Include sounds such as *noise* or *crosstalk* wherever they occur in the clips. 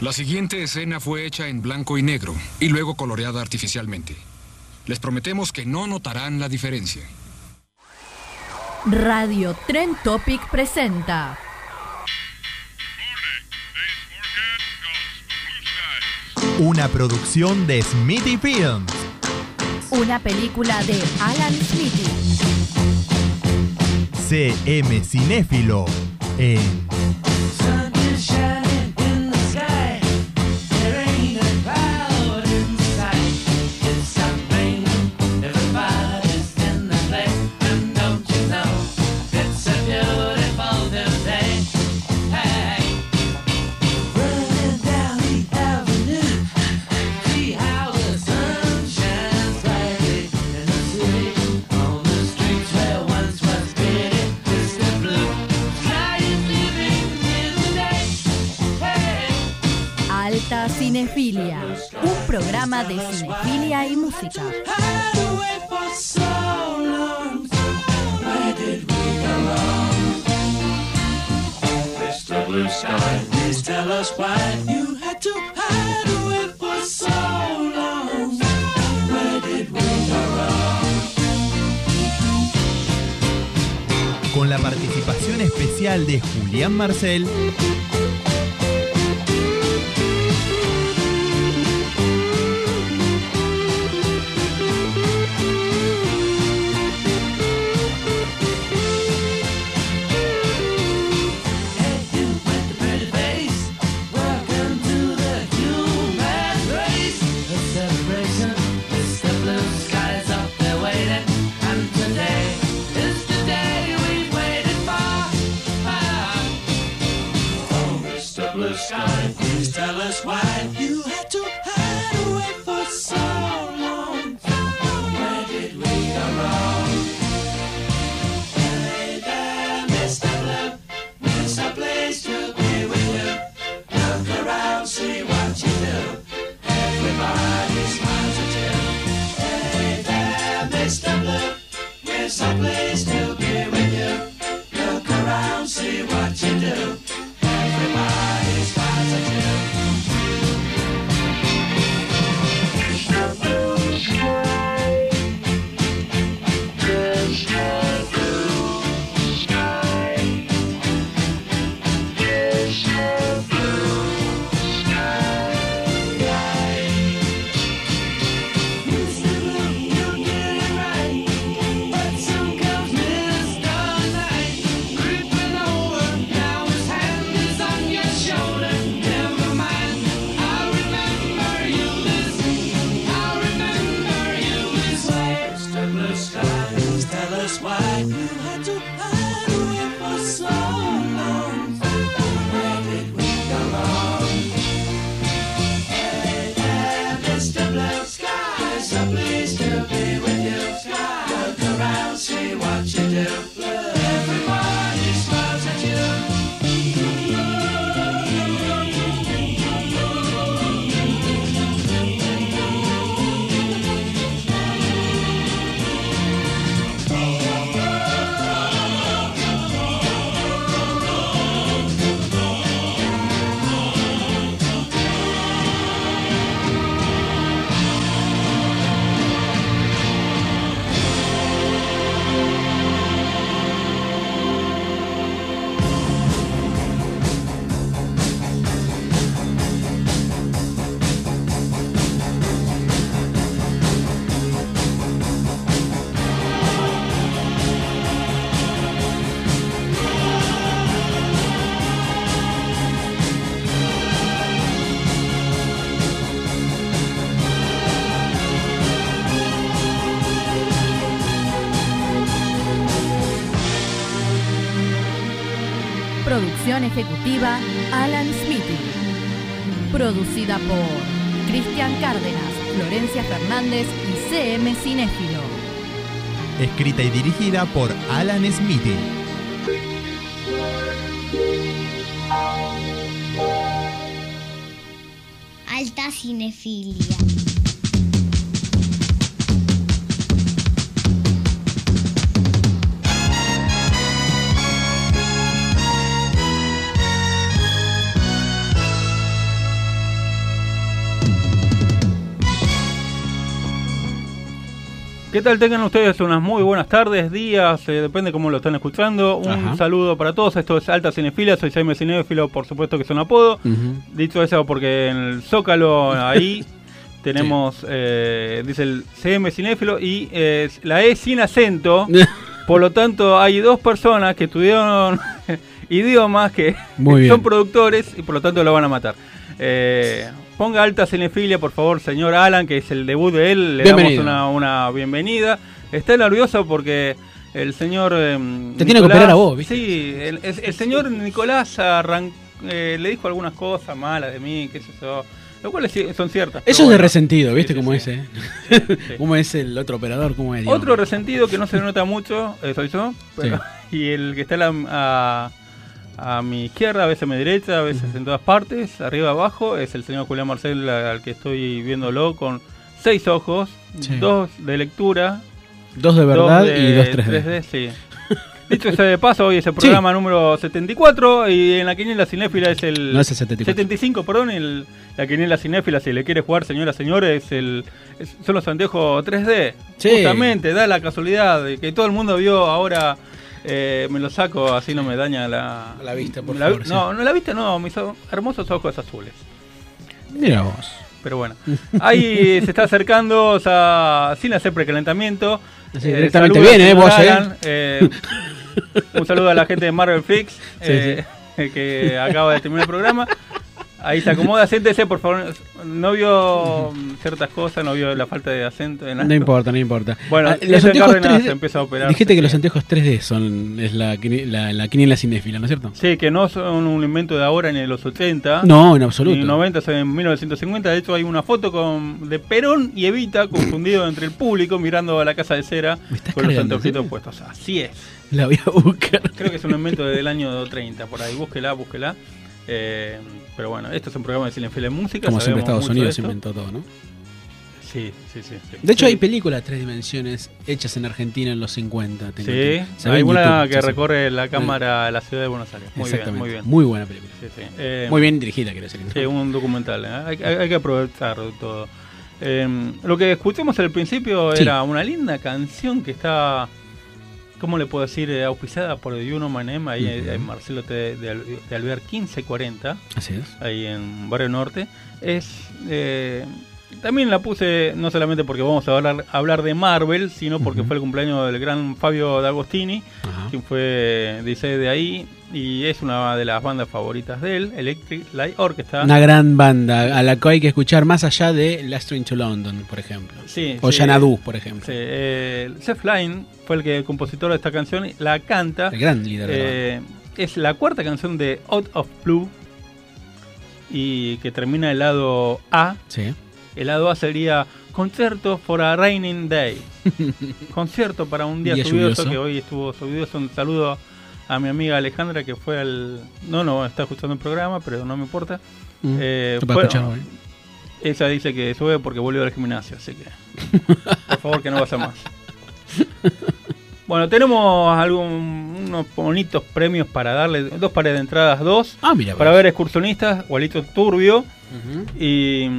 La siguiente escena fue hecha en blanco y negro y luego coloreada artificialmente. Les prometemos que no notarán la diferencia. Radio Tren Topic presenta. Una producción de Smithy Films. Una película de Alan Smithy. CM Cinéfilo en Cinefilia, un programa de cinefilia y música. Con la participación especial de Julián Marcel, Producción ejecutiva Alan Smithy. Producida por Cristian Cárdenas, Florencia Fernández y CM Cinéfilo. Escrita y dirigida por Alan Smithy. Alta cinefilia. ¿Qué tal? Tengan ustedes unas muy buenas tardes, días, eh, depende cómo lo están escuchando. Un Ajá. saludo para todos. Esto es Alta Cinefilia, soy Jaime Cinéfilo, por supuesto que es un apodo. Dicho eso, porque en el Zócalo, ahí, *laughs* *laughs* tenemos, eh, dice el CM Cinéfilo y eh, la E sin acento. *laughs* por lo tanto, hay dos personas que estudiaron idiomas que Muy son productores y por lo tanto lo van a matar. Eh, ponga alta cinefilia, por favor, señor Alan, que es el debut de él. Le Bienvenido. damos una, una bienvenida. Está nervioso porque el señor. em, Te tiene que operar a vos, ¿viste? Sí, el, el- el señor Nicolás arran- eh, le dijo algunas cosas malas de mí, qué sé yo. Lo cual es- son ciertas. Eso es de resentido, ¿viste Sí, sí, cómo sí. es, eh? *laughs* ¿Cómo es el otro operador? ¿Cómo es? digamos? Otro resentido que no se nota mucho eh, soy yo. pero- *laughs* y el que está la- a- a mi izquierda, a veces a mi derecha, a veces en todas partes, arriba abajo, es el señor Julián Marcel, al que estoy viéndolo con seis ojos, Sí. dos de lectura, Dos de verdad dos de y dos 3D. sí. Dicho sea de paso, hoy es el programa número 74 y en la quiniela cinéfila es el... No es el 74. 75, perdón, el, la quiniela cinéfila, si le quiere jugar, señora, señores, es el, es- son los anteojos 3D. Sí. Justamente, da la casualidad de que todo el mundo vio ahora, eh, me lo saco, así no me daña la... La vista, por la- favor, sí. No, no la vista, no, mis o- hermosos ojos azules. Mira vos. Pero bueno, *laughs* ahí se está acercando, o sea, sin hacer precalentamiento. Sí, directamente viene, al eh, vos, eh. Alan, eh, un saludo a la gente de Marvel Flix, *laughs* eh, *laughs* que acaba de terminar el programa. Ahí se acomoda, siéntese, por favor. No vio ciertas cosas, no vio la falta de acento. en No importa, no importa. Bueno, Ah, los Cárdenas empieza a operar. Dijiste que los anteojos 3D son es la, la, la quiniela cinéfila, ¿no es cierto? Sí, que no son un invento de ahora ni de los 80. No, en absoluto. Ni 90, son en 1950. De hecho, hay una foto con de Perón y Evita confundido entre el público mirando a la casa de cera ¿Me estás con los anteojitos sí? puestos. Así es. La voy a buscar. Creo que es un invento del año 30, por ahí. Búsquela, búsquela. Eh, pero bueno, esto es un programa de Cinefilia de Música. Como siempre Estados Unidos esto. inventó todo, ¿no? Sí, sí, sí. sí. De hecho, Sí. hay películas tres dimensiones hechas en Argentina en los 50. tengo Sí. Se hay en una que sí, sí. recorre la cámara a la ciudad de Buenos Aires. Muy bien, muy bien. Muy buena película. Sí, sí. Eh, Muy bien dirigida, quiero decir. ¿no? Sí, un documental. ¿eh? Hay, hay- hay que aprovechar todo. Eh, lo que escuchamos al principio era una linda canción que está, ¿cómo le puedo decir? Eh, auspiciada por My Name, ahí en Marcelo T. de, de Alvear 1540, Así es. ahí en Barrio Norte. Es. eh, también la puse no solamente porque vamos a hablar, hablar de Marvel, sino porque fue el cumpleaños del gran Fabio D'Agostini, Ajá. quien fue dice de ahí y es una de las bandas favoritas de él, Electric Light Orchestra. Una gran banda a la que hay que escuchar más allá de Last Train to London, por ejemplo. Sí, O sí. Xanadu, por ejemplo. Sí, eh, Seth fue el que el compositor de esta canción, la canta. El gran líder de la Eh, es la cuarta canción de Out of Blue y que termina el lado A. Sí. El lado A sería Concierto for a Raining Day. *laughs* Concierto para un día, Día lluvioso, lluvioso. que hoy estuvo lluvioso. Un saludo a mi amiga Alejandra que fue al... No, no, está escuchando el programa, pero no me importa. Mm. Eh, fue- escuchar ella dice que sube porque volvió al gimnasio, así que *laughs* por favor que no vaya más. Bueno, tenemos algún, unos bonitos premios para darle, dos pares de entradas, dos, Ah, mira. para ver excursionistas, Gualito Turbio y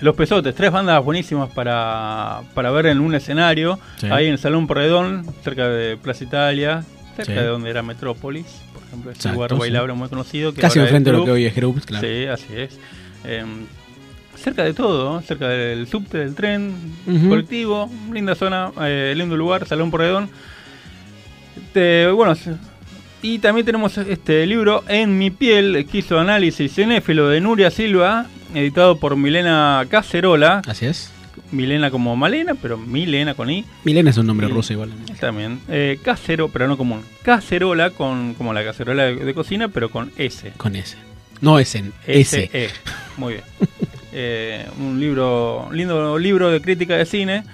Los Pesotes, tres bandas buenísimas para, para ver en un escenario, Sí. ahí en el Salón Porredón, cerca de Plaza Italia, cerca Sí. de donde era Metrópolis, por ejemplo, ese Exacto, lugar sí. bailable muy conocido. Que Casi es enfrente de lo que hoy es Groups, claro. Sí, así es. Eh, cerca de todo, ¿no? cerca del subte, del tren, colectivo, linda zona, eh, lindo lugar, Salón Porredón. Este, bueno, y también tenemos este libro En mi piel, quiso análisis cinéfilo de Nuria Silva, editado por Milena Cacerola, Así es. Milena como Malena, pero Milena con I. Milena es un nombre ruso igual. También. Eh, casero, pero no común. Cacerola, con como la cacerola de, de cocina, pero con S. Con S. No es en S. S-E. Muy bien. *laughs* Eh, un libro, un lindo libro de crítica de cine.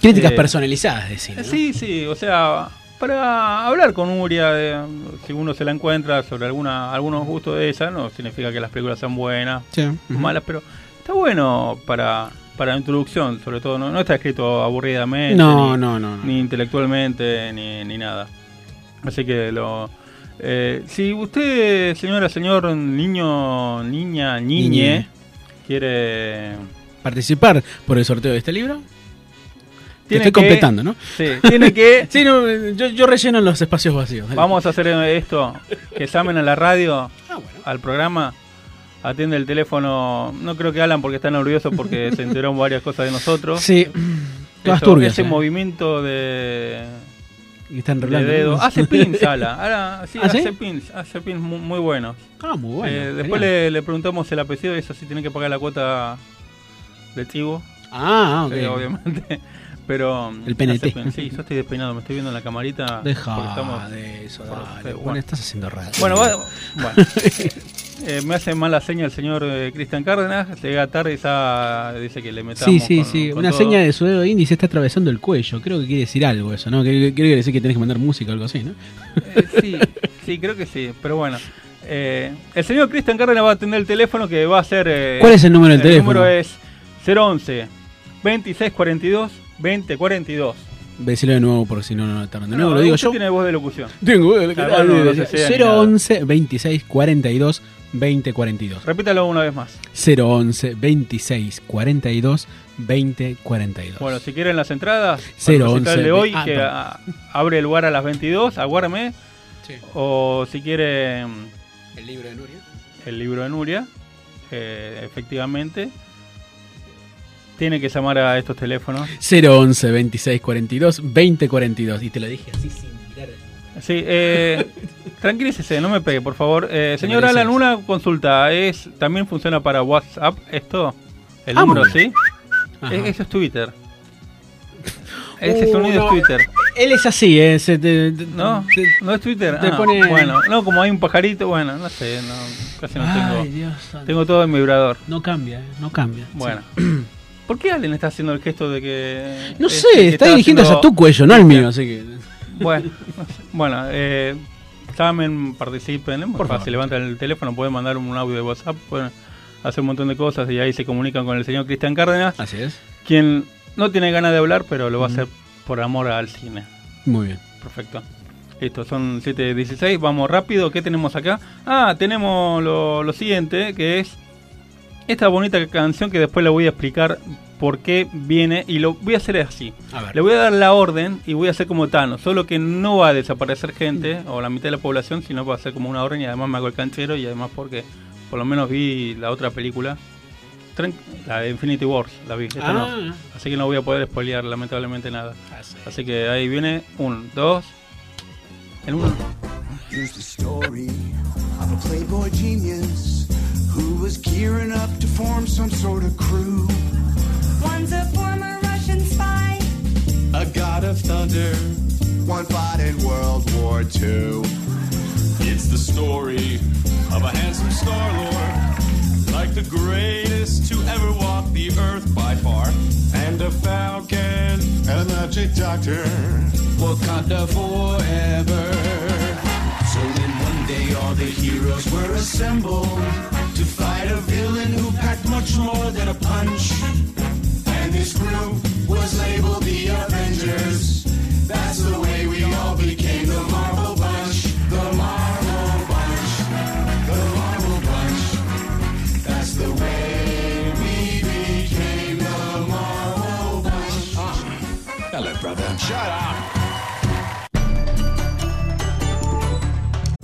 Críticas Eh, personalizadas de cine. ¿no? Sí, sí, o sea, para hablar con Uria, de- si uno se la encuentra sobre alguna algunos gustos de ella, no significa que las películas sean buenas Sí. o malas, pero está bueno para, para la introducción, sobre todo. No, no está escrito aburridamente, No, ni, no, no. no. ni intelectualmente, ni, ni nada. Así que lo... eh, si usted, señora, señor, niño, niña, niñe, Niñe. quiere... Participar por el sorteo de este libro. Te Tiene estoy que- completando, ¿no? Sí, tiene que... *laughs* Sí, no, yo, yo relleno los espacios vacíos. dale. Vamos a hacer esto, que llamen a la radio, Ah, bueno. al programa, atiende el teléfono, no creo que Alan porque está nervioso porque *laughs* se enteró varias cosas de nosotros. Sí. *clears throat* Todas Eso, turbias. ese ¿eh? movimiento de, Y están de dedo. *laughs* Hace pins, Ala. Ahora, sí, ¿Ah, sí? hace pins, hace pins muy, muy buenos. Ah, muy bueno. Eh, después le, le preguntamos el apellido y eso sí tiene que pagar la cuota de Tigo, Ah, ok. obviamente. *laughs* Pero El PNT. pins. Sí, yo estoy despeinado, me estoy viendo en la camarita. Deja estamos- de eso, por- dale. bueno. Bueno, estás haciendo raro. Bueno, bueno. Eh, me hace mala seña el señor eh, Cristian Cárdenas. Llega tarde y ya dice que le metamos. Sí, sí, con- sí. con Una todo. seña de su dedo índice está atravesando el cuello. Creo que quiere decir algo eso, ¿no? Creo quiere decir que tenés que mandar música o algo así, ¿no? Eh, sí, sí, creo que sí. Pero bueno. Eh, el señor Cristian Cárdenas va a atender el teléfono que va a ser. ¿Cuál es el número del el teléfono? número es 011 2642 2042. Decirlo de nuevo por si no lo notaron. De No, nuevo lo digo yo. tiene voz de locución. Tengo, no sea ni nada. 011 26 42 20 42. Repítalo una vez más. 011 26 42 20 42. Bueno, si quieren las entradas, el 011, recital de hoy, ah, que abre el lugar a las 22, aguárdame. Sí. O si quieren El libro de Nuria. el libro de Nuria, eh, efectivamente, tiene que llamar a estos teléfonos. 011 26 42 20 42. Y te lo dije así sin. Sí, eh, *laughs* tranquilícese, no me pegue, por favor. Eh, señor Alan, una consulta. es ¿También funciona para WhatsApp esto? ¿El Ah, número, sí? E- Eso es Twitter. Ese Uh, sonido no. es Twitter. Él es así, ¿eh? Se te- te- ¿No? te- ¿No es Twitter? te Ah, pone- Bueno, no, como hay un pajarito, bueno, no sé, no, casi no Ay, tengo. Dios. Tengo todo en vibrador. No cambia, ¿eh? No cambia. Bueno. ¿Por qué Allen está haciendo el gesto de que... No es- sé, que está dirigiendo haciendo- hacia tu cuello, no al mío, así que. Bueno, bueno eh, llamen, participen, es muy Por fácil, favor. levantan el teléfono, pueden mandar un audio de WhatsApp, pueden hacer un montón de cosas y ahí se comunican con el señor Cristian Cárdenas, Así es. quien no tiene ganas de hablar, pero lo va a hacer por amor al cine. Muy bien. Perfecto. Listo, son 7.16, vamos rápido, ¿qué tenemos acá? Ah, tenemos lo, lo siguiente, que es esta bonita canción que después le voy a explicar por qué viene y lo voy a hacer así. A ver. Le voy a dar la orden y voy a hacer como Thanos, solo que no va a desaparecer gente o la mitad de la población, sino va a ser como una orden y además me hago el canchero y además porque por lo menos vi la otra película, la de Infinity Wars, la vi, esta no. Ah, así que no voy a poder spoilear lamentablemente nada. Así que ahí viene, un, dos, en uno. Here's the story of a playboy genius was gearing up to form some sort of crew. One's a former Russian spy. A god of thunder, one fought in World War II. It's the story of a handsome Star Lord, like the greatest to ever walk the earth by far, and a falcon And a magic doctor. Wakanda forever. So then one day all the heroes were assembled to fight a villain who packed much more than a punch. And this group was labeled the Avengers. That's the way we all became the Marvel Bunch. The Marvel Bunch. The Marvel Bunch. That's the way we became the Marvel Bunch. Hello, brother. Shut up.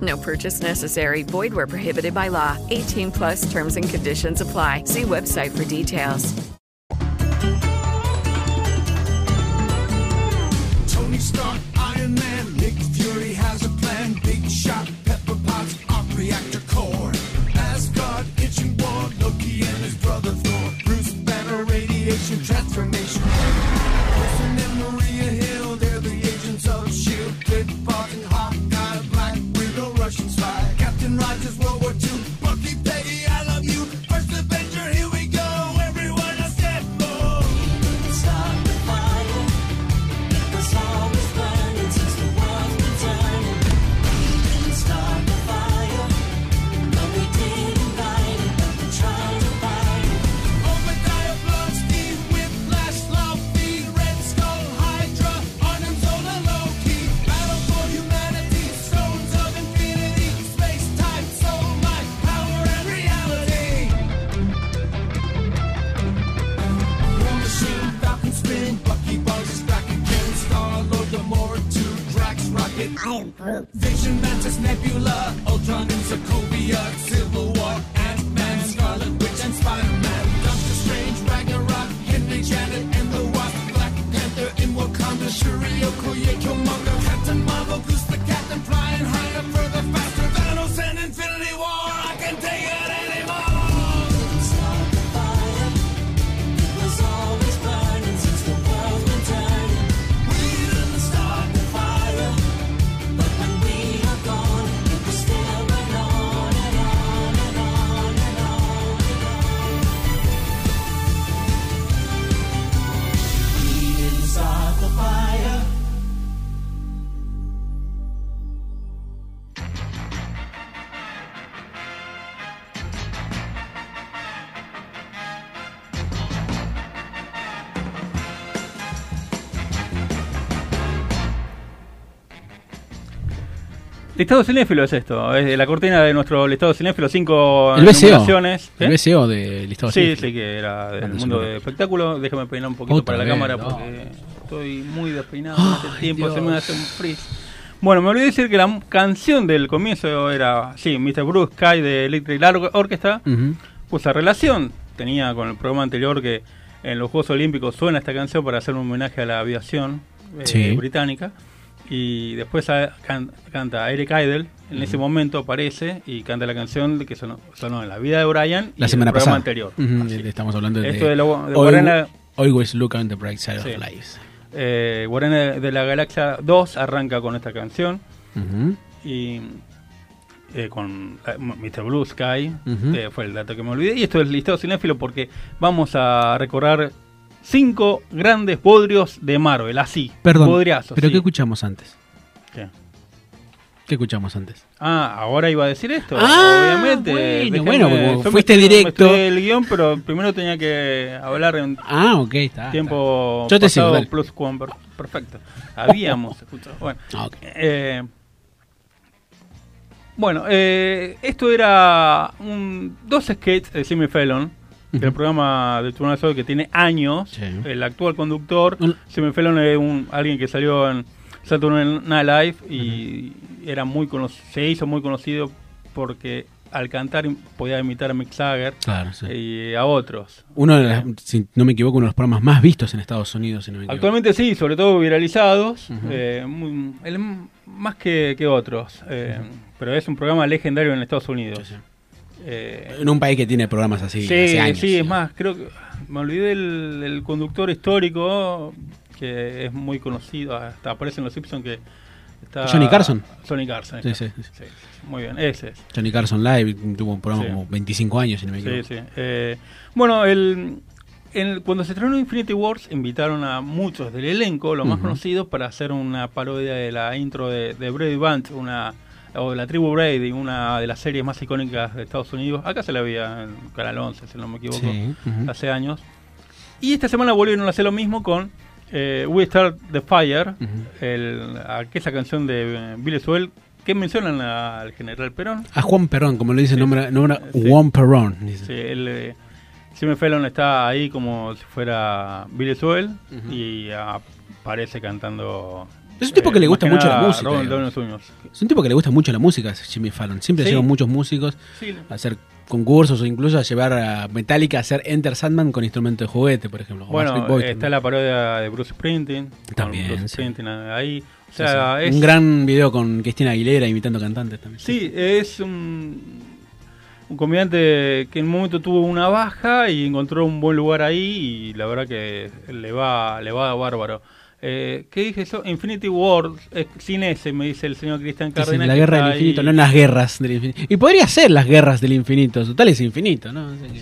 No purchase necessary. Void where prohibited by law. 18 plus terms and conditions apply. See website for details. Tony Stark, Iron Man, Nick Fury has a plan. Big shot, Pepper Potts, arc reactor core. Asgard, itching war, Loki and his brother Thor. Bruce Banner, radiation transformation. I am Groot. Vision, Mantis, Nebula, Ultron and Sokovia, Civil War, Ant-Man, Scarlet Witch, and Spider-Man. Doctor Strange, Ragnarok, Henry Janet, and the Wasp, Black Panther in Wakanda, Shuri, Okoye, Killmonger, Captain Marvel, Goose Listado cinéfilo es esto, es la cortina de nuestro listado cinéfilo, cinco El BCO. El ¿Eh? BCO de listado Sí, cinéfilo. sí, que era del mundo super. de espectáculo. Déjame peinar un poquito Otra para la vez, cámara no. porque estoy muy despeinado en este Ay, tiempo, se me hace un freeze. Bueno, me olvidé de decir que la canción del comienzo era, sí, Mr. Bruce Sky de Electric Orchestra. Ujú. Pues la relación tenía con el programa anterior que en los Juegos Olímpicos suena esta canción para hacer un homenaje a la aviación eh, Sí. británica. Y después can- canta Eric Idle, en ese momento aparece y canta la canción que sonó, sonó en la vida de Brian y La en semana el pasada. anterior. Estamos hablando de. Esto de, lo, de Always- look on the bright side Sí. of life. eh, Guardianes de la Galaxia 2 arranca con esta canción y eh, con eh, Mr. Blue Sky, eh, fue el dato que me olvidé. Y esto es listado cinéfilo porque vamos a recorrer cinco grandes bodrios de Marvel, así. Perdón. bodriazos, ¿Pero sí. qué escuchamos antes? ¿Qué? ¿Qué escuchamos antes? Ah, ahora iba a decir esto, Ah, obviamente. bueno, Déjame- bueno, como fuiste estudié- directo. el guion, pero primero tenía que hablar en Ah, ok, está. tiempo está. Yo te sigo, pasado dale. plus perfecto. Habíamos *laughs* escuchado. Bueno, Ah, eh, bueno eh, esto era un, dos sketches de Jimmy Fallon, del programa de Tribunal Sol que tiene años. El actual conductor, Jimmy Fallon es un, alguien que salió en Saturday Night Live y era muy se hizo muy conocido porque al cantar podía imitar a Mick Jagger Claro, sí. y a otros. Uno de las- si no me equivoco, uno de los programas más vistos en Estados Unidos. si no me. Actualmente sí, sobre todo viralizados, Ujú. eh, muy- el- más que, que otros, eh, pero es un programa legendario en Estados Unidos. Eh, En un país que tiene programas así sí, hace años. sí, es más, creo que me olvidé el, el conductor histórico que es muy conocido, hasta aparece en Los Simpsons que está... Johnny Carson. Johnny Carson. Sí, sí, sí. Sí, muy bien, ese es. Johnny Carson Live tuvo un programa Sí. como 25 años, si no me Sí, equivoco. sí. Eh, bueno, el, el- cuando se estrenó Infinity Wars, invitaron a muchos del elenco, los más conocidos, para hacer una parodia de la intro de, de Brady Bunch, una, o la tribu Brady, una de las series más icónicas de Estados Unidos. Acá se la veía en Canal 11, si no me equivoco, Sí, hace años. Y esta semana volvieron a hacer lo mismo con eh, We Start the Fire, el- aquella canción de eh, Billy Joel que mencionan al general Perón. A Juan Perón, como le dice, nombra, nombra Juan Perón. dice. Sí, él, eh, Jimmy Fallon está ahí como si fuera Billy Joel y aparece cantando. Es un tipo que le gusta más que mucho la música, Robin Jr. Es un tipo que le gusta mucho la música, Jimmy Fallon. Siempre Sí. lleva muchos músicos Sí. a hacer concursos o incluso a llevar a Metallica a hacer Enter Sandman con instrumento de juguete, por ejemplo. Bueno, está la parodia de Bruce Springsteen. También, Bruce sí. Springsteen ahí. O sea, es, Un gran video con Cristina Aguilera imitando cantantes también. Sí, es un, un comediante que en un momento tuvo una baja y encontró un buen lugar ahí y la verdad que le va, le va bárbaro. Eh, ¿Qué dije eso? Infinity War, eh, sin ese, me dice el señor Cristian Sí, sí, Cárdenas. la que guerra del infinito, ahí. no las guerras del infinito. Y podría ser las guerras del infinito, total es infinito, ¿no? Sí,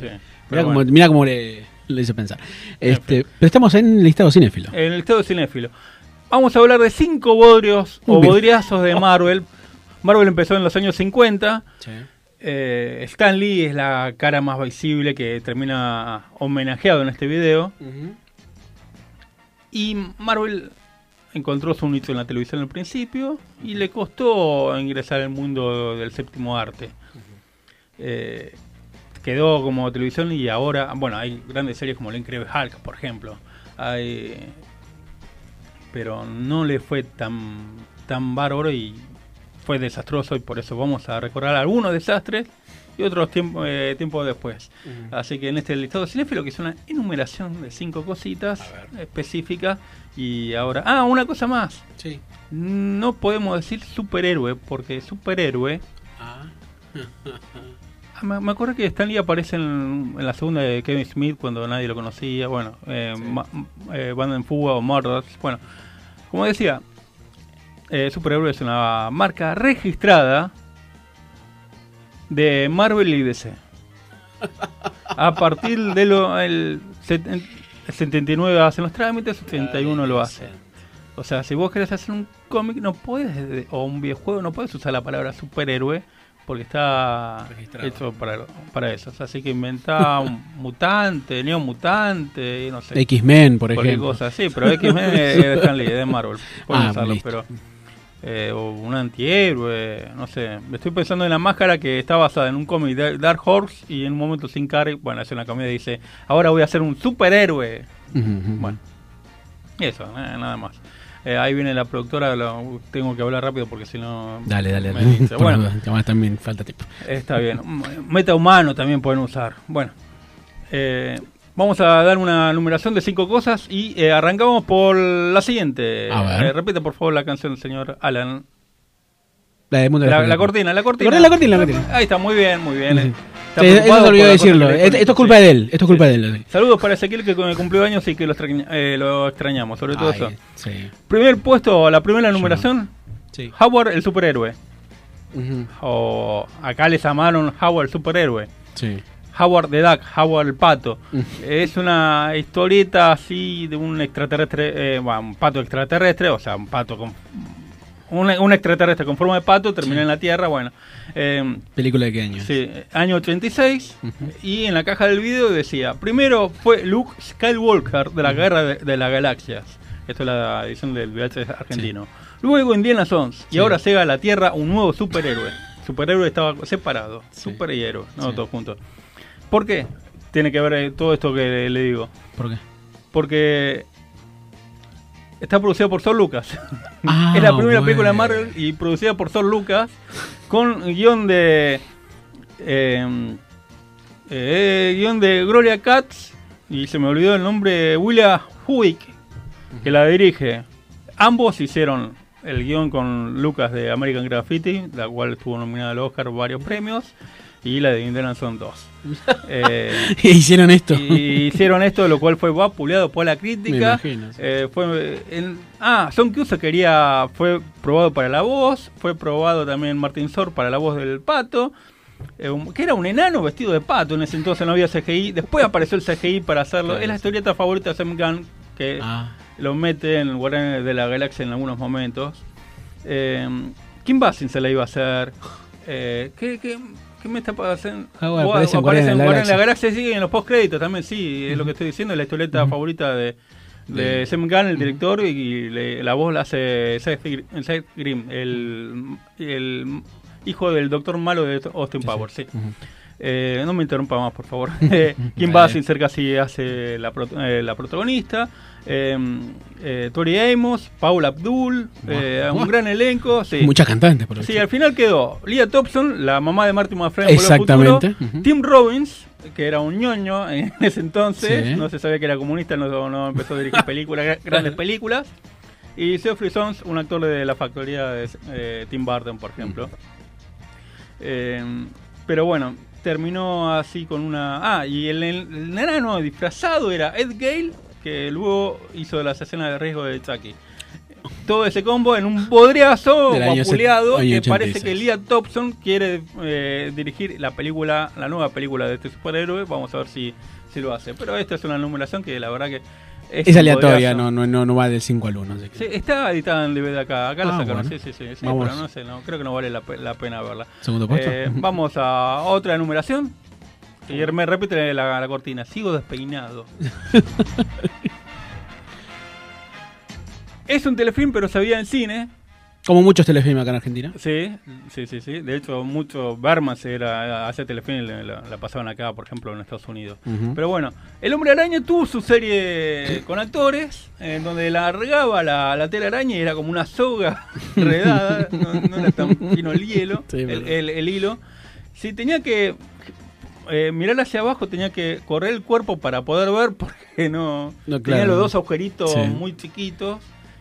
Mirá bueno. mirá le, le hizo pensar. Este, pero estamos en listado cinéfilo. En el estado cinéfilo. Vamos a hablar de cinco bodrios o bien. bodriazos de Marvel. Marvel empezó en los años 50. Eh, Stan Lee es la cara más visible que termina homenajeado en este video. Y Marvel encontró su nicho en la televisión al principio y le costó ingresar al mundo del séptimo arte. Eh, quedó como televisión y ahora, bueno, hay grandes series como El Increíble Hulk, por ejemplo. Hay, pero no le fue tan, tan bárbaro y fue desastroso y por eso vamos a recordar algunos desastres y otros tiempo, eh, tiempo después. Así que en este listado cinéfilo que es una enumeración de cinco cositas específicas y ahora... Ah, una cosa más. Sí. No podemos decir superhéroe porque superhéroe... *laughs* Ah, Me, me acuerdo que Stan Lee aparece en, en la segunda de Kevin Smith cuando nadie lo conocía. Bueno, eh, ma- eh, Banda en Fuga o Murders. Bueno, como decía, eh, Superhéroe es una marca registrada de Marvel y DC. A partir de lo, el, set- el 79 hacen los trámites, 71 lo hacen. O sea, si vos querés hacer un cómic no puedes o un videojuego no puedes usar la palabra superhéroe porque está hecho para, para eso. O sea, así que inventá un *laughs* mutante, neomutante, no sé. X-Men, por cualquier ejemplo. cosa. Sí, pero X-Men es de Stan Lee, es de Marvel. *laughs* Pueden Ah, usarlo, listo. pero eh, o un antihéroe, no sé. Me estoy pensando en la máscara que está basada en un cómic de Dark Horse y en un momento sin Carrey, bueno, hace una comedia y dice, ahora voy a ser un superhéroe. Ujú, ujú. Bueno, eso, eh, nada más. Eh, ahí viene la productora, lo- tengo que hablar rápido porque si no... Dale, dale, dale. dice. *laughs* Bueno, además también falta tiempo. Está bien. Meta humano también pueden usar. Bueno, eh, vamos a dar una numeración de cinco cosas y eh, arrancamos por la siguiente. A ver. Eh, repite por favor la canción, señor Alan. La, de Mundo de La, la cortina, la cortina. La cortina, la cortina. Ahí está, muy bien, muy bien. eh. Sí, eso se olvidó decirlo. Esto, esto es culpa sí. de él. Esto es culpa de él. Saludos para Ezequiel que cumplió años y que lo, extraña- eh, lo extrañamos, sobre todo Ay, eso. sí. Primer puesto, la primera numeración. Howard el superhéroe. O acá les llamaron Howard el superhéroe. Sí. Howard the Duck, Howard el pato. Mm. es una historieta así de un extraterrestre, eh, bueno, un pato extraterrestre, o sea, un pato con. Un, un extraterrestre con forma de pato termina Sí. en la Tierra, bueno. eh, ¿Película de qué año? Sí, año 86. Y en la caja del video decía: Primero fue Luke Skywalker de la Guerra de, de las Galaxias. Esto es la edición del VHS argentino. Luego Indiana Jones. Y Sí. ahora llega a la Tierra un nuevo superhéroe. Superhéroe estaba separado. Super y héroe, no Sí. todos juntos. ¿Por qué? Tiene que ver eh, todo esto que le, le digo. ¿Por qué? Porque está producida por Sol Lucas. *laughs* Ah, es la primera bueno. película de Marvel y producida por Sol Lucas con guion de eh, eh, guion de Gloria Katz y se me olvidó el nombre William Huick que la dirige. Ambos hicieron el guion con Lucas de American Graffiti, la cual estuvo nominada al Oscar varios premios. Y la de Indiana son 2. *laughs* Eh, *laughs* Y hicieron esto. y hicieron esto, lo cual fue vapuleado por la crítica. Me imagino, sí. Eh, fue en- ah, Son Crusoe quería, fue probado para la voz, fue probado también Martin Sor para la voz del pato, eh, un- que era un enano vestido de pato, en ese entonces no había CGI, después apareció el CGI para hacerlo, Claro, es la sí. historieta favorita de Sam Gunn, que Ah. lo mete en Guardianes de la Galaxia en algunos momentos. Eh, Kim Basinger se la iba a hacer. Eh, ¿qué, me está pasando? Ah, bueno, O- aparece en en la Galaxia. Sí, en los postcréditos también, sí, es lo que estoy diciendo, es la historieta favorita de, de Sam Gunn, el director, y le- la voz la hace Seth Gr- Seth Grimm, el, el hijo del doctor malo de Austin Powers, sí. Eh, no me interrumpa más, por favor. *laughs* Eh, Kim. Basinger casi hace la, pro- eh, la protagonista. Eh, eh, Tori Amos, Paula Abdul, eh, un gran elenco. Sí. Muchas cantantes, por Sí, al final quedó Leah Thompson, la mamá de Marty McFly Exactamente. Futuro. Tim Robbins, que era un ñoño en *laughs* ese entonces, Sí. no se sabía que era comunista, no, no empezó a dirigir películas, gra- grandes *laughs* películas. Y Geoffrey Sons, un actor de la factoría de eh, Tim Burton, por ejemplo. Eh, pero bueno, terminó así con una... Ah, y el, el enano disfrazado era Ed Gale, que luego hizo las escenas de riesgo de Chucky. Todo ese combo en un año vapuleado que parece 86. que Leah Thompson quiere eh, dirigir la película, la nueva película de este superhéroe. Vamos a ver si, si lo hace. Pero esta es una numeración que la verdad que es, Es aleatoria, no, no, no, no va del 5 al 1. así que- Sí, está editada en DVD acá, acá la Ah, sacaron, bueno. sí, sí, sí, sí, Vamos. pero no sé, no, creo que no vale la, la pena verla. ¿Segundo puesto? Eh, *laughs* vamos a otra numeración. Y me repite la, la cortina, sigo despeinado. *laughs* es un telefilm, pero se veía en cine. Como muchos telefilmes acá en Argentina. Sí, sí, sí, sí. De hecho, mucho Berman se era hace telefilm, la, pasaban acá, por ejemplo, en Estados Unidos. Ujú. Pero bueno, El Hombre Araña tuvo su serie con actores, en donde largaba la, la tela araña y era como una soga *laughs* redada, no, no era tan fino el hielo, Sí, el, el- el hilo. Sí, tenía que eh, mirar hacia abajo, tenía que correr el cuerpo para poder ver, *laughs* porque no, No, tenía los dos agujeritos Sí. muy chiquitos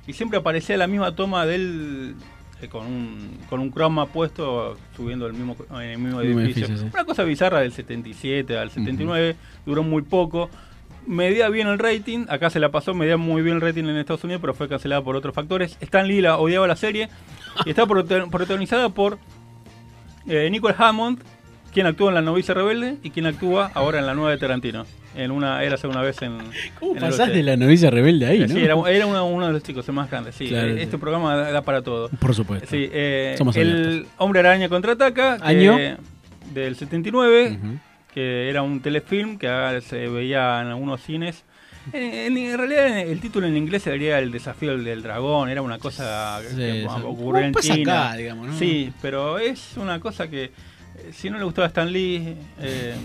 y siempre aparecía la misma toma de él eh, con un con un croma puesto subiendo el mismo en el mismo edificio. sí. Una cosa bizarra del 77 al 79, duró muy poco. Medía bien el rating, acá se la pasó, medía muy bien el rating en Estados Unidos, pero fue cancelada por otros factores. Stan Lee la odiaba la serie y está protagonizada por eh, Nicole Hammond, quien actúa en La novicia rebelde y quien actúa ahora en la nueva de Tarantino. En una, era una vez en. ¿Cómo en pasás de la novicia rebelde ahí, Eh, no? Sí, era, era uno, uno de los chicos, el más grande. Sí, Claro, Eh, sí. este programa da, da para todo. Por supuesto. Sí, eh, Somos el. Hombre Araña contraataca. que- ¿Año? Del 79, que era un telefilm que se veía en algunos cines. En, en realidad el título en inglés sería El desafío del dragón, era una cosa Sí, que ocurrió en pasa China. acá, digamos, ¿no? Sí, pero es una cosa que si no le gustaba a Stan Lee, eh,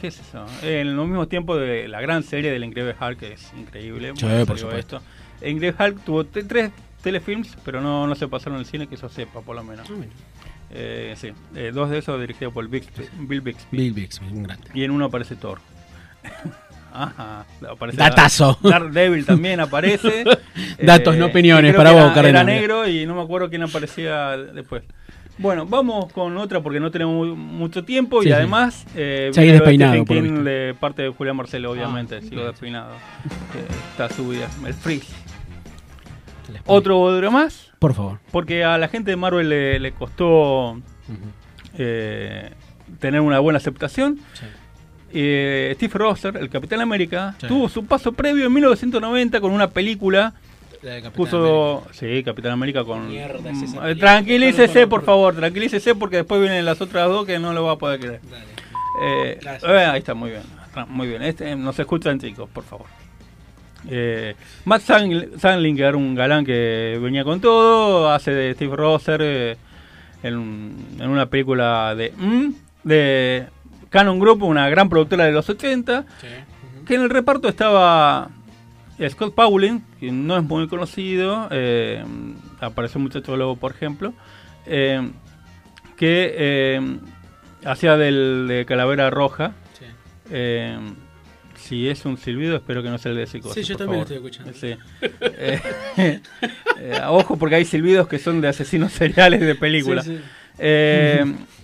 ¿qué es eso? En los mismos tiempos de la gran serie del Increíble Hulk, que es increíble. Sí, bueno, por supuesto. esto. Increíble Hulk tuvo tres telefilms, pero no, no se pasaron el cine, que eso sepa, por lo menos. Eh, sí, eh, dos de esos dirigidos por Bill Bixby. Bill Bixby, un grande. Y en uno aparece Thor. *laughs* Ajá, aparece Datazo. Daredevil también aparece. Eh, *laughs* Datos, no opiniones, y creo para vos, era. Era negro y no me acuerdo quién aparecía después. Bueno, vamos con otra porque no tenemos mu- mucho tiempo Sí, y sí. además eh, viene despeinado, por de parte de Julián Marcelo, obviamente, Ah, sigo bien. despeinado. Que está subida, el freeze. Otro bodrio más. Por favor. Porque a la gente de Marvel le, le costó eh, tener una buena aceptación. Eh, Steve Rosser, el Capitán América, Sí. tuvo su paso previo en 1990 con una película. La de Capitán Puso, sí, Capitán América con. Mierda, es Mm, tranquilícese, por favor, tranquilícese porque después vienen las otras dos que no lo va a poder creer. Eh, eh, ahí está, muy bien. Muy bien. Este, nos escuchan, chicos, por favor. Eh, Matt Sandling, que era un galán que venía con todo, hace de Steve Rosser eh, en, en una película de, mm, de Canon Group, una gran productora de los 80, que en el reparto estaba Scott Paulin, que no es muy conocido, eh, apareció muchacho lobo, por ejemplo, eh, que eh, hacía del, de Calavera Roja. Eh, si es un silbido, espero que no sea el de Psicosis. Sí, yo por también lo estoy escuchando. Sí. *laughs* Eh, ojo, porque hay silbidos que son de asesinos *laughs* seriales de película. Sí, sí. *laughs*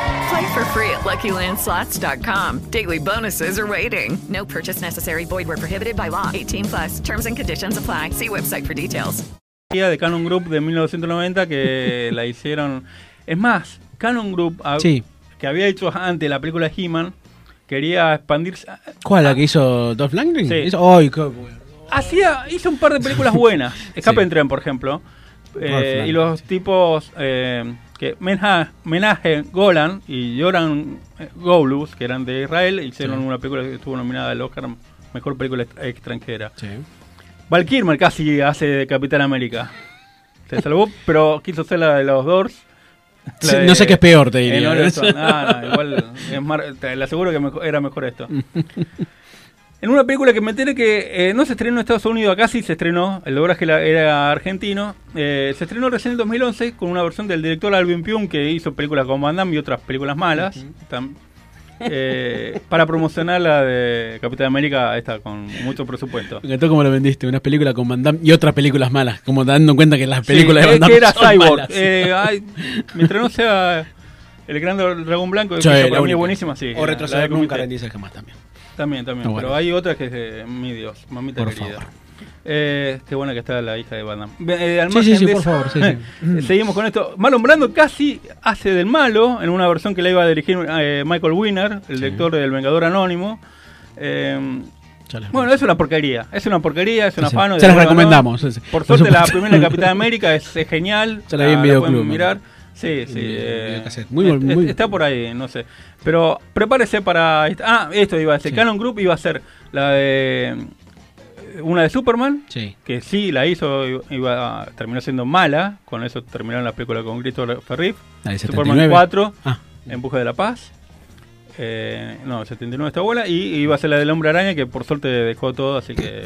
Play for free at LuckyLandSlots.com. Daily bonuses are waiting. No purchase necessary. Void were prohibited by law. 18 plus. Terms and conditions apply. See website for details. de Canon Group de 1990 que *laughs* la hicieron. Es más, Canon Group, a- Sí. que había hecho antes la película He-Man, quería expandirse. ¿Cuál? ¿La que hizo Dolph Lundgren? Sí. Hizo- Ay, qué bueno. Hacía, hizo un par de películas *laughs* buenas. Escape en tren, por ejemplo. Eh, y los tipos eh, que Menachem Golan y Joran eh, Golus, que eran de Israel, hicieron Sí. una película que estuvo nominada al Oscar Mejor Película Ex- Extranjera. Val Kilmer casi hace de Capitán América. Se salvó, *laughs* pero quiso ser la de los Doors. Sí, de- no sé qué es peor, te diría. Oliver Stone. *laughs* Ah, no, igual es mar- te aseguro que mejor- era mejor esto. *laughs* En una película que me enteré que eh, no se estrenó en Estados Unidos, acá sí se estrenó, el doblaje la- era argentino, eh, se estrenó recién en el 2011 con una versión del director Alvin Pium que hizo películas con Van Damme y otras películas malas, tam- eh, para promocionar la de Capitán América, esta con mucho presupuesto. Me encantó cómo lo vendiste. Una película con Van Damme y otras películas malas. Como dando cuenta que las películas Sí, de Van es Damme que era son Cyborg. malas. Eh, ay, mientras no sea el gran dragón blanco, que para mí es buenísima, sí. O retroceder nunca, rendirse jamás también. También, también. No, pero hay otras que es de mi Dios, mamita Por querida. favor. Eh, qué buena que está la hija de Damme. Eh, Sí, sí, sí, por favor, sí, sí. *laughs* eh, Seguimos con esto. Marlon Brando casi hace del malo en una versión que le iba a dirigir eh, Michael Winner, el director del Vengador Anónimo. Eh, bueno, es una porquería. Es una porquería, es sí. afano. Se las recomendamos. Por suerte, *laughs* la primera de Capitán América es, es genial. Se la vi en pueden Videoclub, mirar. Sí, sí. Eh. Muy muy- Está por ahí, no sé. Pero prepárese para. esta- Ah, esto iba a decir. Canon Group iba a ser la de. Una de Superman. Sí. Que sí la hizo, iba, terminó siendo mala. Con eso terminaron la película con Christopher Reeve. Superman 79. 4. Ah. En busca de la paz. Eh, no, 79 está buena. Y iba a ser la del Hombre Araña, que por suerte dejó todo, así que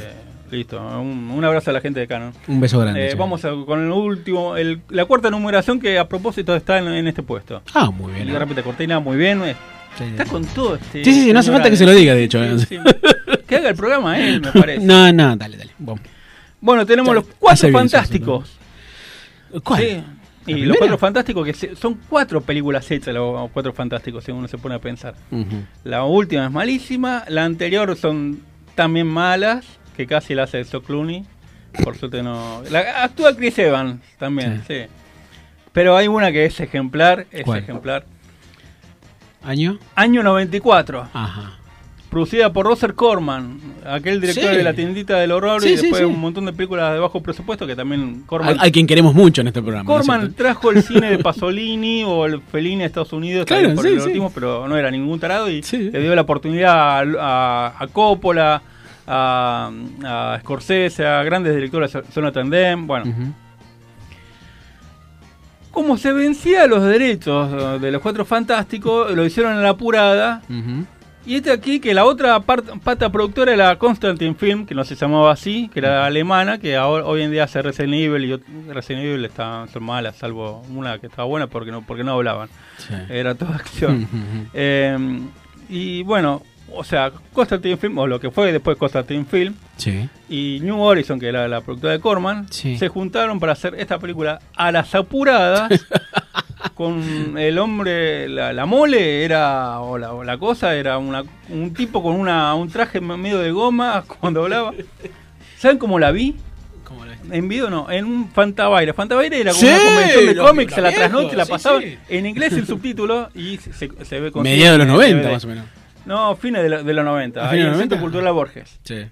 listo. Un, un abrazo a la gente de Canon. Un beso grande, Eh. Vamos a- con el último, el- la cuarta numeración que a propósito está en, en este puesto. Ah, muy bien. De repente Cortina, muy bien. eh, Está con todo este. Sí, sí, sí, no hace falta que se lo diga, de hecho. ¿eh? Sí. Que haga el programa él, me *laughs* parece. No, no, dale, dale. Bueno. Bueno, tenemos los cuatro hace bien, fantásticos. ¿Cuál? Sí. ¿La Y los cuatro fantásticos, que se- son cuatro películas hechas, los cuatro fantásticos, si uno se pone a pensar. La última es malísima, la anterior son también malas, que casi la hace So Clooney. Por suerte no. La, actúa Chris Evans también, sí. Pero hay una que es ejemplar, es ¿Cuál? ejemplar. ¿Año? Año 94. Ajá. Producida por Roser Corman, aquel director Sí. de La tiendita del horror Sí, y después un montón de películas de bajo presupuesto que también Corman Hay, hay quien queremos mucho en este programa. ¿no es Corman trajo el cine de *laughs* Pasolini o el Fellini de Estados Unidos Claro, por sí, el pero no era ningún tarado y le dio la oportunidad a, a- a Coppola, a, a Scorsese, a grandes directores, Jonathan Demme, bueno. Como se vencía los derechos de los Cuatro Fantásticos, lo hicieron en la apurada. Y este aquí, que la otra pata productora era Constantin Film, que no se llamaba así, que era alemana, que ahora, hoy en día hace Resident Evil y Resident Evil estaban, son malas, salvo una que estaba buena porque no, porque no hablaban. Era toda acción. *laughs* Eh, y bueno, o sea, Constantin Film, o lo que fue después Constantin Film, Sí. y New Horizon, que era la productora de Corman, Sí. se juntaron para hacer esta película a las apuradas. *laughs* con el hombre, la, la mole era, o la, o la cosa, era una, un tipo con una, un traje medio de goma *laughs* cuando hablaba. ¿Saben cómo la vi? En video no, en un Fantabaire. Fantabaire era como Sí, una convención de cómics a la trasnoche, la pasaban sí. en inglés sin *laughs* subtítulos y se, se ve con Mediados de los en 90, DVD. más o menos. No, fines de, lo- de los 90. ¿A Ahí fines en de el los Centro 90? Cultural Borges. Sí.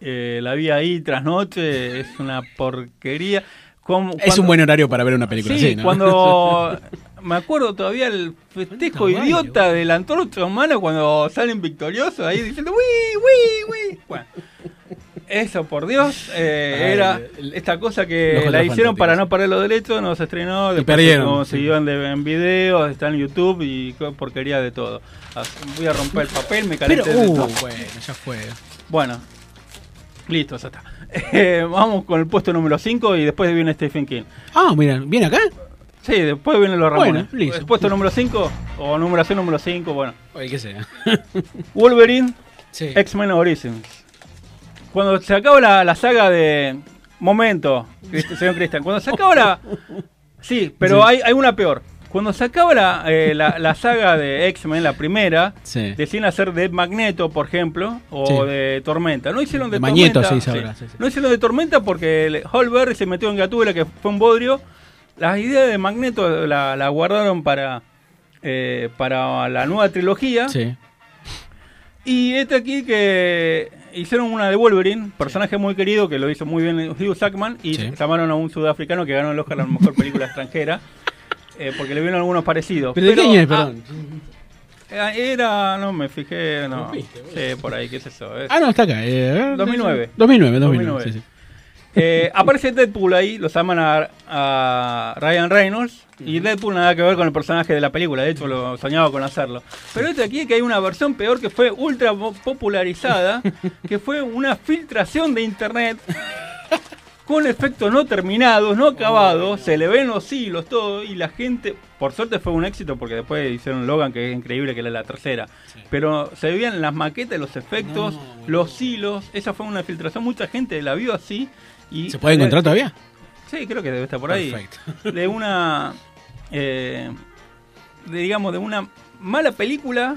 Eh, la vi ahí tras noche, es una porquería. Como- Es cuando- un buen horario para ver una película Sí, así, ¿no? cuando *laughs* me acuerdo todavía el festejo idiota de la antorcha humana cuando salen victoriosos ahí diciendo ¡Wii, wii, wii! Bueno, eso por Dios, eh, Ay, era el- esta cosa que la hicieron para no parar los derechos, no se estrenó, después perdieron, se consiguió en, en videos, está en YouTube y porquería de todo. Así, Voy a romper el papel, me Pero, calenté de uh, todo. bueno, ya fue. Bueno, listo, ya está. *laughs* Eh, vamos con el puesto número 5 y después viene Stephen King. Ah, mira, ¿viene acá? Sí, después vienen los Ramones. Bueno, listo. El puesto número 5 o numeración número 5, bueno. Oye, qué sea. Wolverine, Sí. X-Men Origins. Cuando se acaba la, la saga de... Momento, señor Cristian. Cuando se acaba la... *laughs* Sí, pero Sí. Hay, hay una peor. Cuando se acaba la, eh, la, la saga de X-Men, la primera, Sí. deciden hacer de Magneto, por ejemplo, o Sí. de Tormenta. No hicieron de, De Magneto Tormenta. se dice sí. ahora. No hicieron de Tormenta porque Holberg se metió en Gatúbela, que fue un bodrio. Las ideas de Magneto la, la guardaron para, eh, para la nueva trilogía. Sí. Y este aquí que hicieron una de Wolverine, personaje muy querido que lo hizo muy bien Hugh Jackman y Sí. llamaron a un sudafricano que ganó el Oscar a la mejor película *laughs* extranjera eh, porque le vieron algunos parecidos. ¿Pero de año es, ah, perdón? eh, era, no me fijé, no. Sí, por ahí, qué es eso. es- Ah, no, está acá. eh, a ver, 2009. 2009, 2009. 2009. sí, sí. Eh, aparece Deadpool ahí, los llaman a, a Ryan Reynolds. Y Deadpool nada que ver con el personaje de la película, de hecho lo soñaba con hacerlo. Pero este aquí es que hay una versión peor que fue ultra po- popularizada, *laughs* que fue una filtración de internet con efectos no terminados, no acabados, se le ven los hilos, todo, y la gente, por suerte fue un éxito porque después hicieron Logan, que es increíble, que era la tercera. Pero se veían las maquetas, los efectos, los hilos, esa fue una filtración, mucha gente la vio así. Y ¿Se puede encontrar todavía? Sí, creo que debe estar por ahí. Perfecto. De una, eh, de, digamos, de una mala película,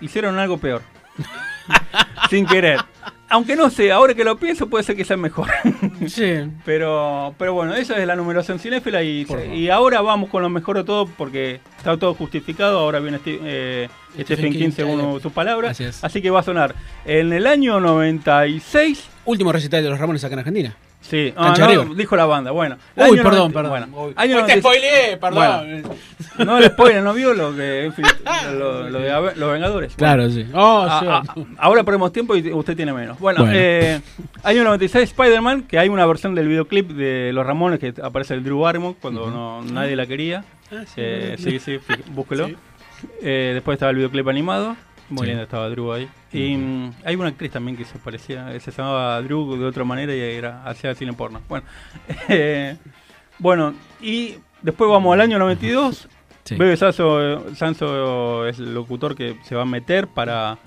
hicieron algo peor. *laughs* Sin querer. Aunque no sé, ahora que lo pienso puede ser que sea mejor. *laughs* Sí. Pero, pero bueno, esa es la numeración cinéfila y, y ahora vamos con lo mejor de todo porque está todo justificado. Ahora viene Steve- eh, Stephen King según sus palabras. Así es. Así que va a sonar en el año 96. Último recital de los Ramones acá en Argentina. Sí, ah, no, dijo la banda. Bueno, Uy, año perdón, 90 perdón. bueno, Uy. año Uy, te 96. spoileé, perdón. Bueno, no le spoiler, no vio lo que en fin, *laughs* lo, lo de Ave- los Vengadores. Claro, Bueno. sí. Oh, Ah, sí. ah, ahora perdemos tiempo y usted tiene menos. Bueno, Bueno. eh, año 96 Spider-Man, que hay una versión del videoclip de Los Ramones que aparece el Drew Barrymore cuando no, nadie la quería. Ah, sí, Eh, sí. sí, sí, búsquelo. Sí. Eh, después estaba el videoclip animado. Muy Sí. lindo estaba Drew ahí. Y mm, hay una actriz también que se parecía, se llamaba Drew de otra manera y era hacía cine porno. Bueno, *laughs* eh, bueno y después vamos al año 92. Sí. Bebe Sanso, Sanso es el locutor que se va a meter para,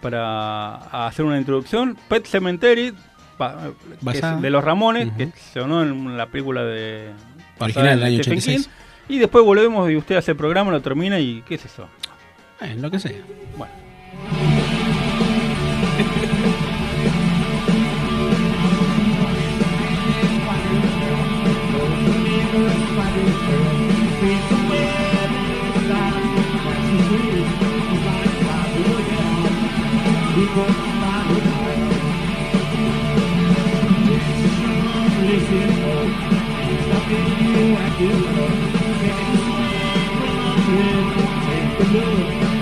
para hacer una introducción. Pet Cemetery, pa- que es Basada. de los Ramones, que sonó en la película de Original del año Stephen 86. King. Y después volvemos y usted hace el programa, lo termina y ¿qué es eso? Eh, lo que sea. Bueno. *laughs*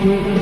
Una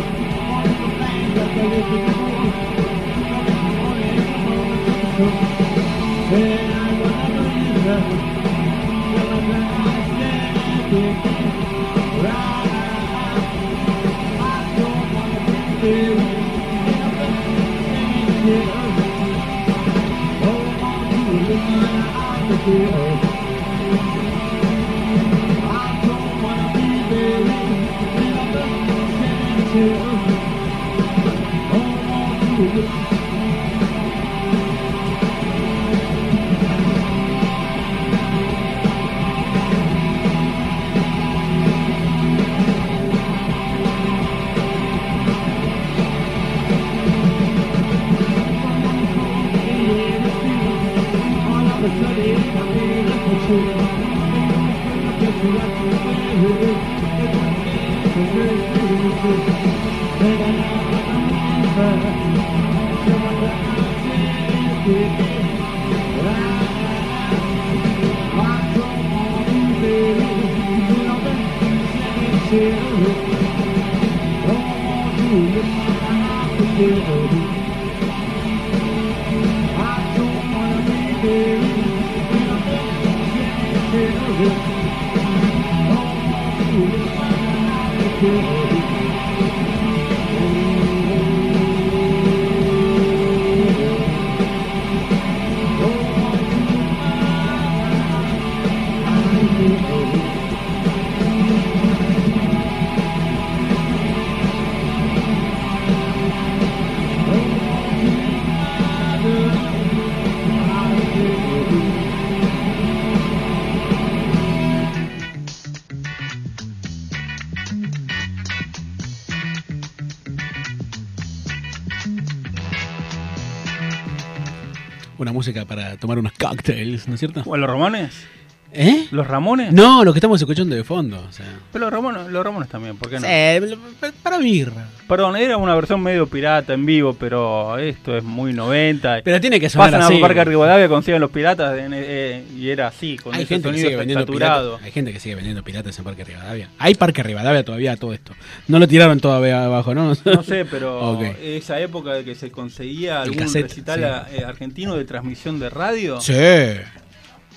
música para tomar unos cocktails, ¿no es cierto? ¿O los Ramones? ¿Eh? ¿Los Ramones? No, lo que estamos escuchando de fondo. O sea. Pero los Ramones, los Ramones también, ¿por qué no? Sí, para birra. Perdón, era una versión medio pirata en vivo, pero esto es muy 90. Pero tiene que sonar Pasan así, a Parque boludo. Rivadavia, consiguen los piratas en- eh, y era así, con Hay ese gente, que sonido sigue saturado. piratas, hay gente que sigue vendiendo piratas en Parque Rivadavia. Hay Parque Rivadavia todavía todo esto. No lo tiraron todavía abajo, ¿no? No sé, pero *laughs* esa época de que se conseguía algún cassette, recital sí. a- eh, argentino de transmisión de radio. Sí.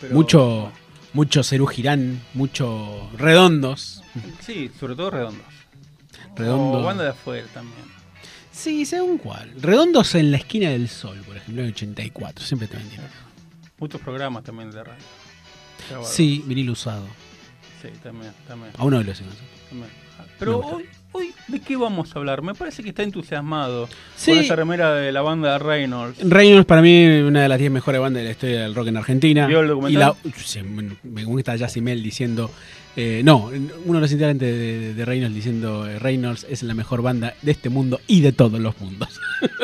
Pero- Mucho, mucho Cerú Girán, mucho Redondos. Sí, sobre todo redondos. Redondo. O banda de afuera también. Sí, según cuál. Redondos en la esquina del sol, por ejemplo, en 84. Siempre te vendieron. Muchos programas también de radio. Sí, vinil usado. Sí, también, también. A uno de los. Pero hoy, hoy, ¿de qué vamos a hablar? Me parece que está entusiasmado Sí. con esa remera de la banda Reynolds. Reynolds para mí una de las 10 mejores bandas de la historia del rock en Argentina. ¿Vio el Y documental? la, sí, me gusta Jazzy Mel diciendo... eh, no, uno de los integrantes de, de Reynolds diciendo eh, Reynolds es la mejor banda de este mundo y de todos los mundos. *laughs*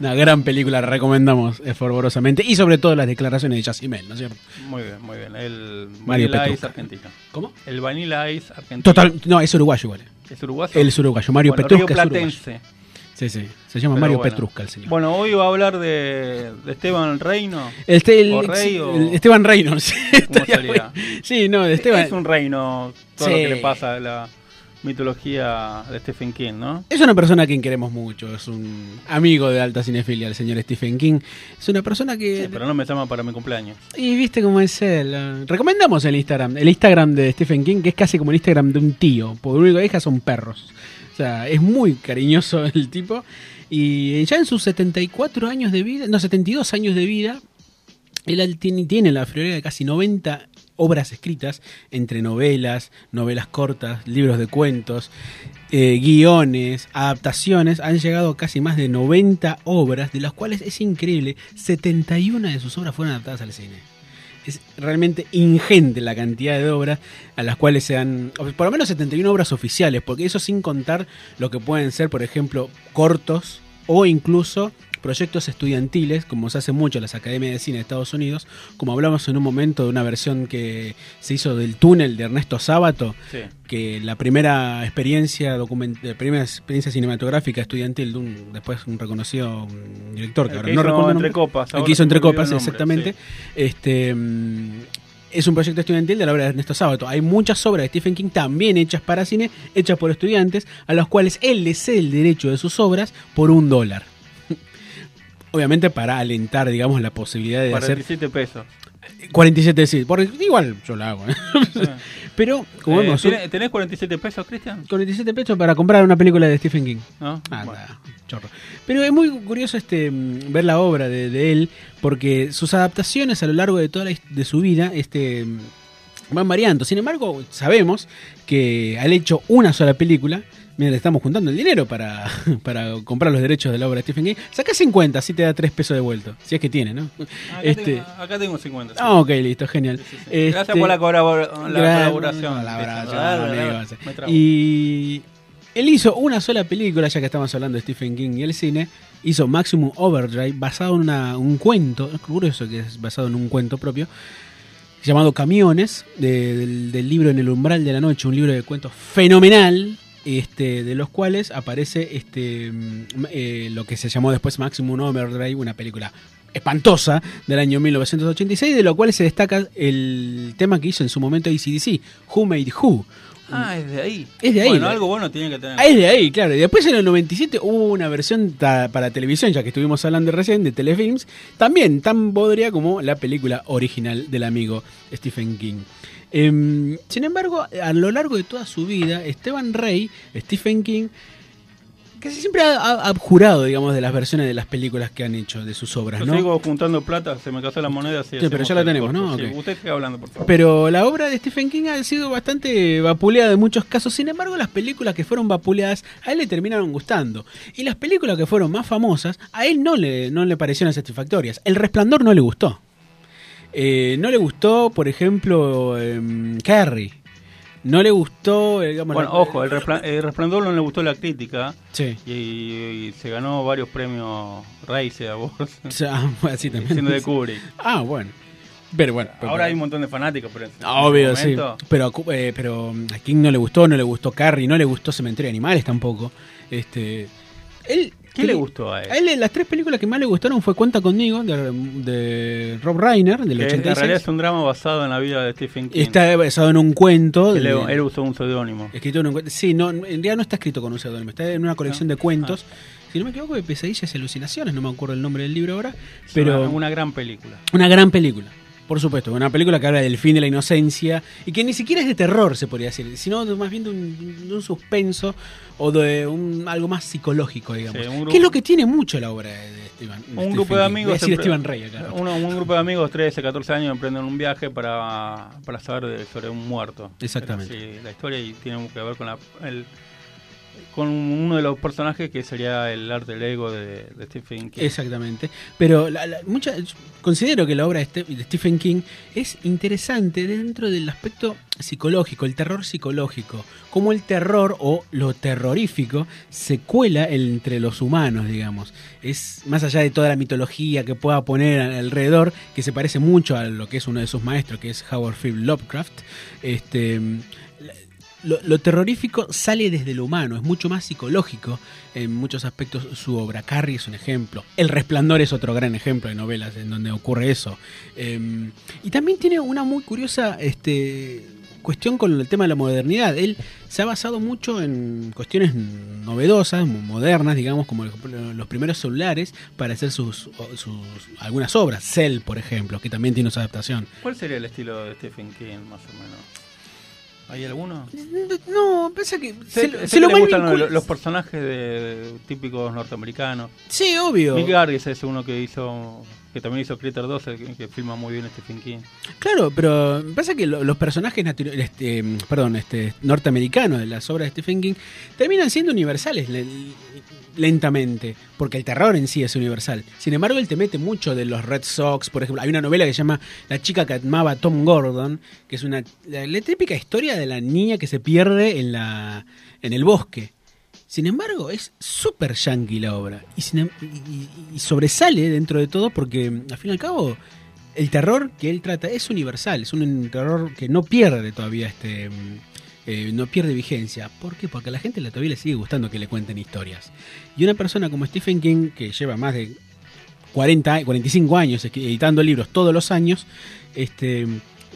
Una gran película, la recomendamos eh, fervorosamente. Y sobre todo las declaraciones de Jazzy Mel, ¿no es cierto? Muy bien, muy bien. El Mario Petrucca. Argentino. ¿Cómo? El Vanilla Ice argentino. Total, no, es uruguayo igual. ¿Es uruguayo? Él es uruguayo. Mario Bueno, Petrusca es uruguayo. Sí, sí. Se llama Pero Mario bueno. Petrusca el señor. Bueno, hoy va a hablar de, de Esteban Reino. Este, el- o Rey, o- el Esteban bueno. *laughs* Sí, no, de Esteban. Es un reino todo lo que le pasa a la mitología de Stephen King, ¿no? Es una persona a quien queremos mucho, es un amigo de alta cinefilia, el señor Stephen King. Es una persona que... Sí, pero no me llama para mi cumpleaños. Y viste cómo es él. eh. Recomendamos el Instagram, el Instagram de Stephen King, que es casi como el Instagram de un tío, porque lo único que deja son perros. O sea, es muy cariñoso *laughs* el tipo. Y ya en sus 74 años de vida, no, 72 años de vida, él tiene, tiene la friolera de casi 90 obras escritas, entre novelas, novelas cortas, libros de cuentos, eh, guiones, adaptaciones. Han llegado casi más de 90 obras, de las cuales es increíble, 71 de sus obras fueron adaptadas al cine. Es realmente ingente la cantidad de obras a las cuales se han. Por lo menos 71 obras oficiales, porque eso sin contar lo que pueden ser, por ejemplo, cortos o incluso proyectos estudiantiles, como se hace mucho en las academias de cine de Estados Unidos, como hablamos en un momento de una versión que se hizo del túnel de Ernesto Sábato, Sí. que la primera experiencia la primera experiencia cinematográfica estudiantil de un después un reconocido director que El ahora que no recuerdo Entre. Copas, el que hizo entre copas nombre, exactamente este mm, es un proyecto estudiantil de la obra de Ernesto Sábato. Hay muchas obras de Stephen King también hechas para cine, hechas por estudiantes, a los cuales él le cede el derecho de sus obras por un dólar. Obviamente para alentar, digamos, la posibilidad de hacer 47 pesos. 47 sí, porque igual yo lo hago. ¿eh? *laughs* Pero como Eh, vemos, ¿tenés, tenés 47 pesos, Cristian? 47 pesos para comprar una película de Stephen King. ¿No? Ah, Bueno. chorro. Pero es muy curioso este mm, ver la obra de, de él, porque sus adaptaciones a lo largo de toda la de su vida este, mm, van variando. Sin embargo, sabemos que al hecho una sola película, mira, le estamos juntando el dinero para, *laughs* para comprar los derechos de la obra de Stephen King. Saca 50, así te da 3 pesos de vuelto. Si es que tiene, ¿no? Acá, *laughs* Este, tengo, acá tengo 50. sí. Ah, ok, listo, genial. Gracias Este, por la, colabor- la gran- colaboración. la amigo. Me trabo. Y él hizo una sola película, ya que estamos hablando de Stephen King y el cine. Hizo Maximum Overdrive, basado en una- un cuento, es curioso que es basado en un cuento propio, llamado Camiones, de- del, del libro En el umbral de la noche, un libro de cuentos fenomenal, este, de los cuales aparece este, mm, eh, lo que se llamó después Maximum Overdrive, una película espantosa del año 1986, de lo cual se destaca el tema que hizo en su momento ACDC, Who Made Who. Ah, es de ahí. Es de ahí. Bueno, algo bueno tiene que tener. Ah, es de ahí, claro. Y después en el 97 hubo una versión para televisión, ya que estuvimos hablando recién de telefilms, también tan bodria como la película original del amigo Stephen King. Em, sin embargo, a lo largo de toda su vida, Esteban Rey, Stephen King, casi siempre ha, abjurado, digamos, de las versiones de las películas que han hecho, de sus obras, Yo ¿no? sigo juntando plata, se me casó la moneda. Sí, pero ya la tenemos, ¿no? Sí, usted sigue hablando, por favor. Pero la obra de Stephen King ha sido bastante vapuleada en muchos casos. Sin embargo, las películas que fueron vapuleadas a él le terminaron gustando. Y las películas que fueron más famosas a él no le, no le parecieron satisfactorias. El Resplandor no le gustó. Eh, no le gustó, por ejemplo, em, Carrie. No le gustó, eh, digamos, Bueno, la- ojo, el, Respla- el Resplandor no le gustó la crítica. Sí. Y, y se ganó varios premios Race Awards. *laughs* O sea, así también. Siendo de Kubrick. Ah, bueno. Pero bueno. pero- Ahora hay un montón de fanáticos, pero ese Obvio, sí. Pero, eh, pero a King no le gustó, no le gustó Carrie, no le gustó Cementerio de Animales tampoco. Este, él, ¿Qué le gustó a él? A él las tres películas que más le gustaron fue Cuenta conmigo, de, de Rob Reiner, del que en 86. realidad es un drama basado en la vida de Stephen King. Está basado en un cuento. Que de- le- él usó un seudónimo. escrito en un cuento. Sí, no, en realidad no está escrito con un seudónimo, está en una colección de cuentos. Si no me equivoco, de Pesadillas y Alucinaciones, no me acuerdo el nombre del libro ahora. Pero una, una gran película. una gran película. Por supuesto, una película que habla del fin de la inocencia y que ni siquiera es de terror, se podría decir, sino más bien de un, de un suspenso o de un, algo más psicológico, digamos. Sí, que es lo que tiene mucho la obra de, Steven. Un Stephen grupo de amigos. Decir Steven Rey acá. uno- un grupo de amigos, 13, 14 años, emprenden un viaje para, para saber de- sobre un muerto. Exactamente. Sí, la historia y tiene que ver con la, el- con uno de los personajes que sería el arte del ego de, Stephen King. Exactamente. Pero la- la- mucha- considero que la obra de, de Stephen King es interesante dentro del aspecto psicológico, el terror psicológico. Como el terror o lo terrorífico se cuela entre los humanos, digamos. Es más allá de toda la mitología que pueda poner al- alrededor, que se parece mucho a lo que es uno de sus maestros, que es Howard Philip Lovecraft. Este. Lo, lo terrorífico sale desde lo humano, es mucho más psicológico en muchos aspectos su obra. Carrie es un ejemplo. El Resplandor es otro gran ejemplo de novelas en donde ocurre eso. Eh, y también tiene una muy curiosa este, cuestión con el tema de la modernidad. Él se ha basado mucho en cuestiones novedosas, mo- modernas, digamos, como los primeros celulares, para hacer sus, sus algunas obras. Cell, por ejemplo, que también tiene su adaptación. ¿Cuál sería el estilo de Stephen King, más o menos? ¿Hay alguno? No, pasa que Se, se, sé se que lo le gustan vincula- los, los personajes de, de típicos norteamericanos. Sí, obvio. Mick Garris es uno que hizo, que también hizo Critter 2, el que, filma muy bien Stephen King. Claro, pero pasa que lo- los personajes este, perdón, este, norteamericanos de las obras de Stephen King terminan siendo universales le- lentamente, porque el terror en sí es universal. Sin embargo, él te mete mucho de los Red Sox, por ejemplo. Hay una novela que se llama La chica que amaba Tom Gordon, que es una la, la típica historia de la niña que se pierde en la en el bosque. Sin embargo, es súper yankee la obra. Y, sin em- y- sobresale dentro de todo porque, al fin y al cabo, el terror que él trata es universal. Es un terror que no pierde todavía este. eh, no pierde vigencia. ¿Por qué? Porque a la gente todavía le sigue gustando que le cuenten historias. Y una persona como Stephen King, que lleva más de 40, a- 45 años editando libros todos los años, este,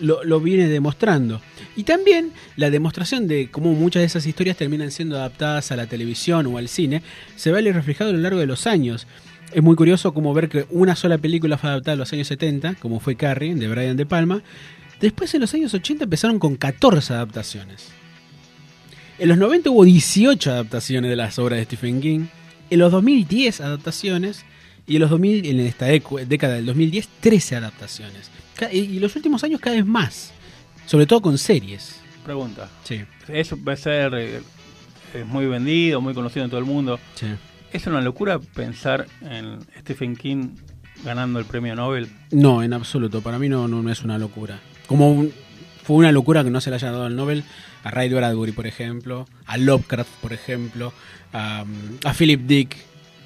lo, viene demostrando. Y también la demostración de cómo muchas de esas historias terminan siendo adaptadas a la televisión o al cine, se ve reflejado a lo largo de los años. Es muy curioso como ver que una sola película fue adaptada en los años 70, como fue Carrie, de Brian De Palma. Después en los años 80 empezaron con 14 adaptaciones. En los 90 hubo 18 adaptaciones de las obras de Stephen King. En los 2010 adaptaciones. Y en los 2000, en esta década del 2010, 13 adaptaciones. Y los últimos años cada vez más. Sobre todo con series. Pregunta. Sí. Eso va a ser eh, es muy vendido, muy conocido en todo el mundo. Sí. ¿Es una locura pensar en Stephen King ganando el premio Nobel? No, en absoluto. Para mí no, no, no es una locura. Como un- fue una locura que no se le haya dado el Nobel a Ray Bradbury, por ejemplo, a Lovecraft, por ejemplo, a, a Philip Dick.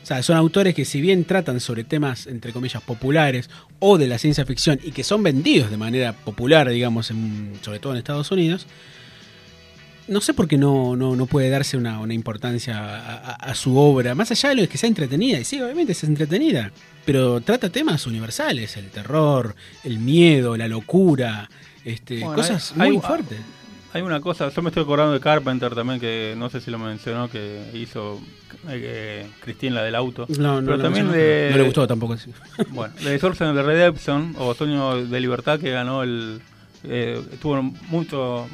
O sea, son autores que si bien tratan sobre temas, entre comillas, populares o de la ciencia ficción y que son vendidos de manera popular, digamos, en- sobre todo en Estados Unidos, no sé por qué no, no, no puede darse una, una importancia a, a- a su obra, más allá de lo que sea entretenida, y sí, obviamente es entretenida, pero trata temas universales, el terror, el miedo, la locura, este, Bueno, cosas hay- muy hay- fuertes. Hay una cosa, yo me estoy acordando de Carpenter también, que no sé si lo mencionó, que hizo eh, Christine la del auto. No, no pero lo también mencionó, de, no le gustó tampoco. sí. *laughs* Bueno, de Source the Redemption, o Sueño de Libertad, que ganó el... Eh, tuvo mucho...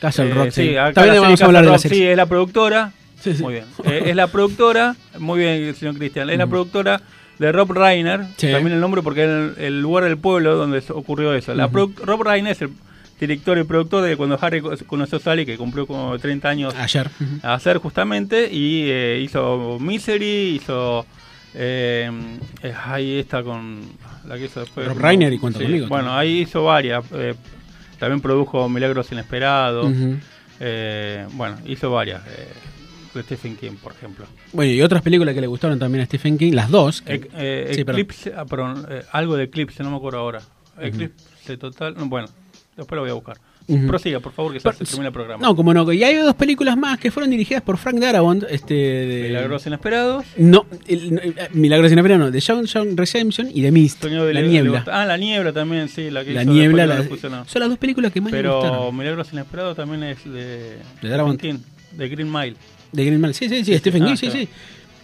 Castle Rock, sí. También vamos a hablar de la Rock, serie. Sí, es la productora. Sí, sí. Muy bien. Eh, es la productora, muy bien, señor Cristian, es la productora de Rob Reiner, Sí. también el nombre porque es el, el lugar del pueblo donde ocurrió eso. La produ- Rob Reiner es el director y productor de cuando Harry co- conoció a Sally, que cumplió como 30 años Ayer. Ujú. a hacer justamente, y eh, hizo Misery, hizo... Eh, eh, ahí está con la que hizo después. Rob Reiner y Cuenta Conmigo Bueno, también. ahí hizo varias. eh, también produjo Milagros Inesperados. Eh, bueno, hizo varias. eh, de Stephen King, por ejemplo. Bueno, y otras películas que le gustaron también a Stephen King, las dos. que- sí, perdón. Eclipse, ah, perdón, eh, algo de Eclipse, no me acuerdo ahora. Eclipse total. no, Bueno, después lo voy a buscar. Prosiga, por favor, que ya se termina el programa. No, como no. Y hay dos películas más que fueron dirigidas por Frank Darabont. Este, de... Milagros Inesperados. No, el- no, eh, Milagros Inesperados no, de John, John Redemption y de Mist, de La Le- Niebla. Le- ah, La Niebla también, sí. La, que La hizo Niebla, la- son las dos películas que más me Pero gustaron. Milagros Inesperados también es de, De Darabont. King, de Green Mile. De Green Mile, sí, sí, sí, Stephen. King, Ah, sí, sí.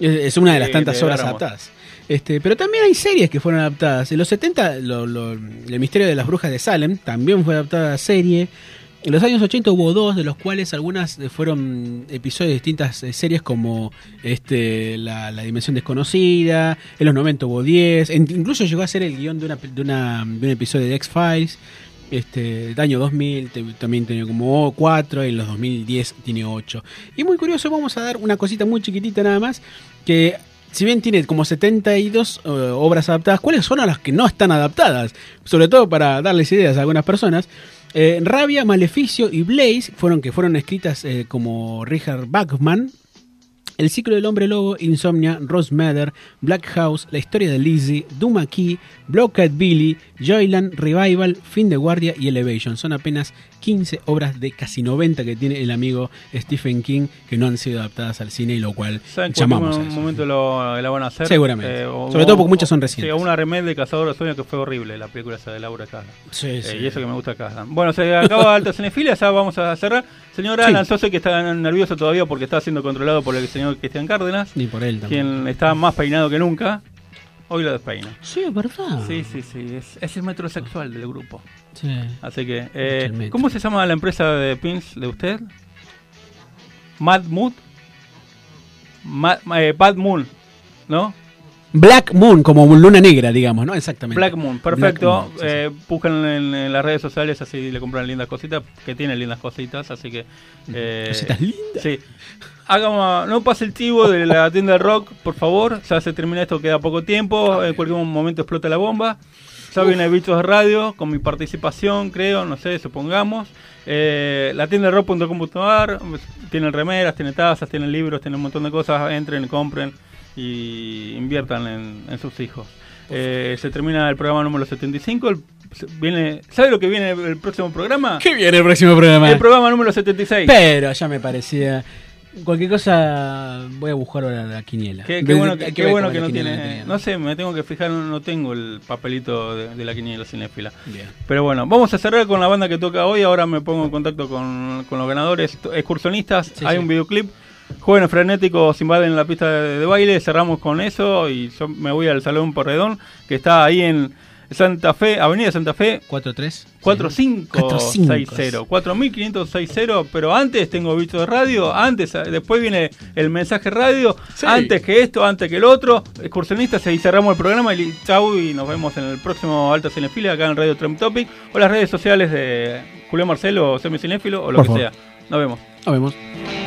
Es, una de las tantas de obras adaptadas. Este, pero también hay series que fueron adaptadas. En los 70, lo- El misterio de las brujas de Salem también fue adaptada a serie. En los años 80 hubo dos, de los cuales algunas eh, fueron episodios de distintas eh, series como este, la, Dimensión Desconocida. En los 90 hubo 10. En- incluso llegó a ser el guion de, una, de, un episodio de X-Files. Este, del año 2000 te- también tenía como 4, en los 2010 tiene 8. Y muy curioso, vamos a dar una cosita muy chiquitita nada más, que si bien tiene como 72 eh, obras adaptadas, ¿cuáles son las que no están adaptadas? Sobre todo para darles ideas a algunas personas. Eh, Rabia, Maleficio y Blaze fueron que fueron escritas eh, como Richard Bachman. El ciclo del hombre lobo, Insomnia, Rose Mather, Black House, La historia de Lizzie, Duma Key, Blockhead Billy, Joyland, Revival, Fin de Guardia y Elevation. Son apenas 15 obras de casi 90 que tiene el amigo Stephen King que no han sido adaptadas al cine y lo cual ¿Saben que llamamos en un momento lo, la van a hacer? Seguramente. o- Sobre todo porque muchas son recientes. Sí, una remake de Cazador de Sueños que fue horrible, la película esa de Laura Casdan. Sí, Eh, sí. y eso que me gusta Casdan. Bueno, se acaba *laughs* Alta Cinefilia, ya vamos a cerrar. Señor Sí. Sé que está nervioso todavía porque está siendo controlado por el señor Cristian Cárdenas, Ni por él también. quien está más peinado que nunca. Hoy lo despeino. Sí, es verdad. Sí, sí, sí. Es, es el metrosexual del grupo. Sí. Así que, eh. ¿cómo se llama la empresa de pins de usted? Mad Mood. Mad, eh, Bad Moon, ¿no? Black Moon, como luna negra, digamos, ¿no? Exactamente. Black Moon, perfecto. Black Moon. Eh, buscan en, en las redes sociales, así le compran lindas cositas, que tiene lindas cositas, así que... eh, Cositas lindas. Sí. Hagamos, no pase el chivo de la tienda de rock, por favor. Ya se termina esto, queda poco tiempo. En cualquier momento explota la bomba. Ya viene Bichos de Radio con mi participación, creo, no sé, supongamos. Eh, la tienda de rock.com.ar tienen remeras, tiene tazas, tienen libros, tiene un montón de cosas. Entren, compren y inviertan en, en sus hijos. Eh, se termina el programa número 75. el- viene, ¿Sabe lo que viene el próximo programa? ¿Qué viene el próximo programa? El programa número 76. Pero ya me parecía. Cualquier cosa, voy a buscar ahora la quiniela. Qué, bueno, qué bueno que no tiene. No sé, me tengo que fijar, no, tengo el papelito de, de la quiniela cinéfila. Bien. Pero bueno, vamos a cerrar con la banda que toca hoy. Ahora me pongo en contacto con, con los ganadores excursionistas. Sí, Hay sí. un videoclip. Jóvenes frenéticos invaden la pista de, de baile. Cerramos con eso y yo me voy al Salón Porredón, que está ahí en Santa Fe, Avenida Santa Fe. 43 4560 4560 pero antes tengo bicho de radio, antes eh, después viene el mensaje radio, antes que esto, antes que el otro, excursionistas y cerramos el programa y chau y nos vemos en el próximo Alta Cinefilia acá en Radio Trem Topic o las redes sociales de Julián Marcelo o Semi Cinéfilo o lo Por que favor. sea. Nos vemos. Nos vemos.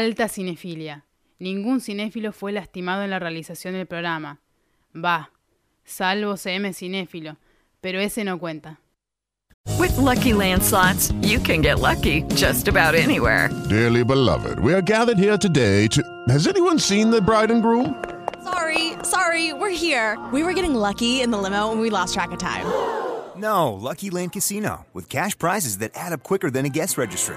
Alta Cinefilia. Ningún cinéfilo fue lastimado en la realización del programa. Va, salvo CM Cinéfilo, pero ese no cuenta. With Lucky Land slots, you can get lucky just about anywhere. Dearly beloved, we are gathered here today to. Has anyone seen the bride and groom? Sorry, sorry, we're here. We were getting lucky in the limo and we lost track of time. No, Lucky Land Casino, with cash prizes that add up quicker than a guest registry.